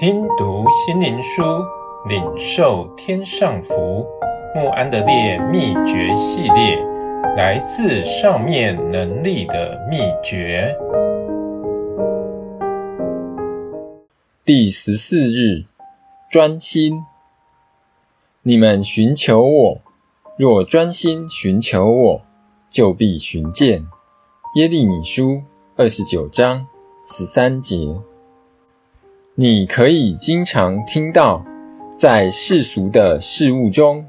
听读心灵书，领受天上福。穆安德烈秘诀系列，来自上面能力的秘诀。第十四日，专心。你们寻求我，若专心寻求我，就必寻见。耶利米书二十九章十三节。你可以经常听到，在世俗的事物中，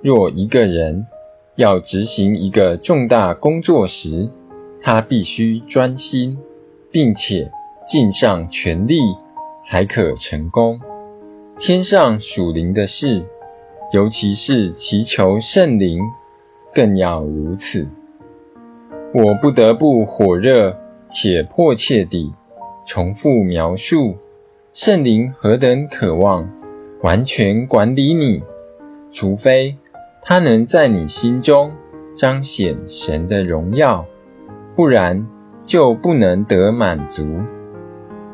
若一个人要执行一个重大工作时，他必须专心，并且尽上全力，才可成功。天上属灵的事，尤其是祈求圣灵，更要如此。我不得不火热且迫切地重复描述圣灵何等渴望完全管理你，除非他能在你心中彰显神的荣耀，不然就不能得满足。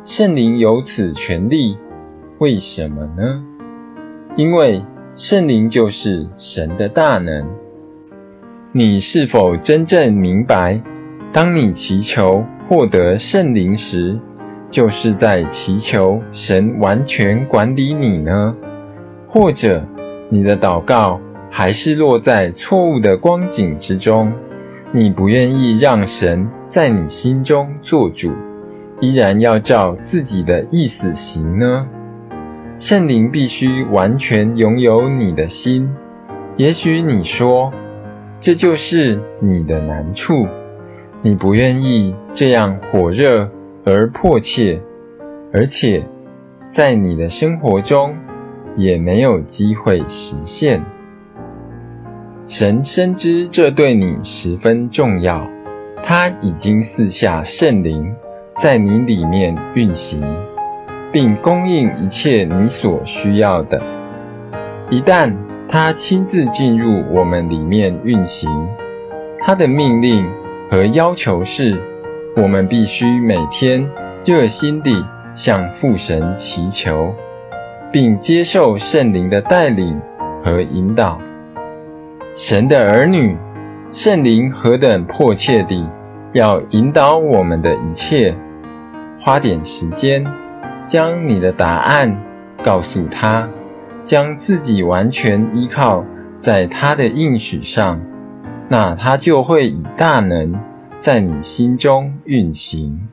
圣灵有此权利，为什么呢？因为圣灵就是神的大能。你是否真正明白，当你祈求获得圣灵时，就是在祈求神完全管理你呢？或者你的祷告还是落在错误的光景之中，你不愿意让神在你心中做主，依然要照自己的意思行呢？圣灵必须完全拥有你的心。也许你说，这就是你的难处，你不愿意这样火热而迫切，而且在你的生活中也没有机会实现。神深知这对你十分重要，他已经赐下圣灵在你里面运行。并供应一切你所需要的。一旦他亲自进入我们里面运行，他的命令和要求是：我们必须每天热心地向父神祈求，并接受圣灵的带领和引导。神的儿女，圣灵何等迫切地要引导我们的一切，花点时间。将你的答案告诉他，将自己完全依靠在他的应许上，那他就会以大能在你心中运行。